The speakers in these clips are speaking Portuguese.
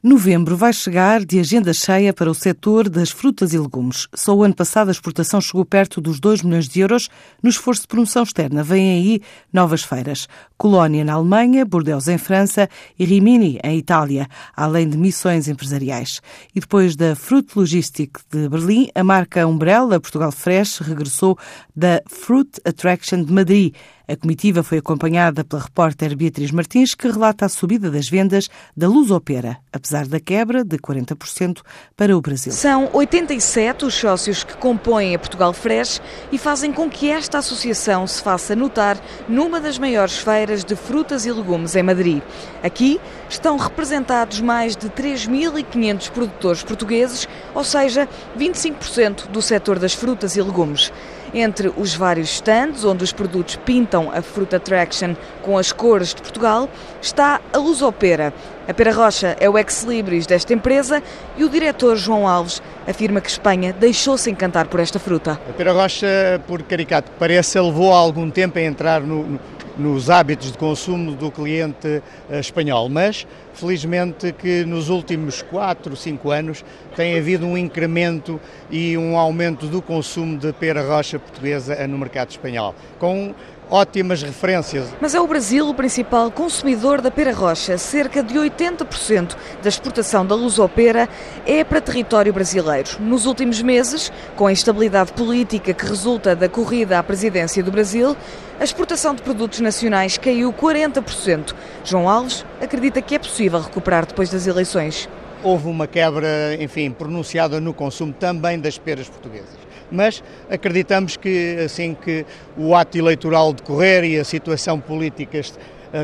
Novembro vai chegar de agenda cheia para o setor das frutas e legumes. Só o ano passado a exportação chegou perto dos 2 milhões de euros no esforço de promoção externa. Vêm aí novas feiras. Colónia na Alemanha, Bordeaux em França e Rimini em Itália, além de missões empresariais. E depois da Fruit Logistic de Berlim, a marca Umbrella Portugal Fresh regressou da Fruit Attraction de Madrid. A comitiva foi acompanhada pela repórter Beatriz Martins, que relata a subida das vendas da Luz Opera, apesar da quebra de 40% para o Brasil. São 87 os sócios que compõem a Portugal Fresh e fazem com que esta associação se faça notar numa das maiores feiras de frutas e legumes em Madrid. Aqui estão representados mais de 3.500 produtores portugueses, ou seja, 25% do setor das frutas e legumes. Entre os vários stands onde os produtos pintam a Fruit Attraction com as cores de Portugal, está a Lusopera. A Pera Rocha é o ex-libris desta empresa e o diretor João Alves afirma que Espanha deixou-se encantar por esta fruta. A Pera Rocha, por caricato que pareça, levou algum tempo a entrar no nos hábitos de consumo do cliente eh, espanhol, mas felizmente que nos últimos 4, 5 anos tem havido um incremento e um aumento do consumo de pera rocha portuguesa no mercado espanhol, com ótimas referências. Mas é o Brasil o principal consumidor da pera rocha. Cerca de 80% da exportação da lusopera é para território brasileiro. Nos últimos meses, com a instabilidade política que resulta da corrida à presidência do Brasil, a exportação de produtos nacionais caiu 40%. João Alves acredita que é possível recuperar depois das eleições. Houve uma quebra, enfim, pronunciada no consumo também das peras portuguesas mas acreditamos que assim que o ato eleitoral decorrer e a situação política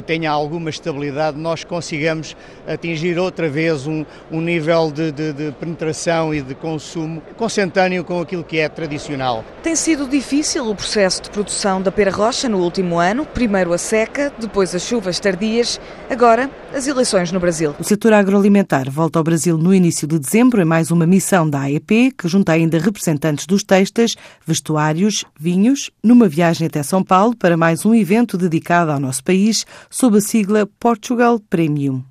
tenha alguma estabilidade, nós consigamos atingir outra vez um, um nível de, de, de, penetração e de consumo consentâneo com aquilo que é tradicional. Tem sido difícil o processo de produção da pera rocha no último ano, primeiro a seca, depois as chuvas tardias, agora as eleições no Brasil. O setor agroalimentar volta ao Brasil no início de dezembro em mais uma missão da AEP, que junta ainda representantes dos textos, vestuários, vinhos, numa viagem até São Paulo para mais um evento dedicado ao nosso país, sob a sigla Portugal Premium.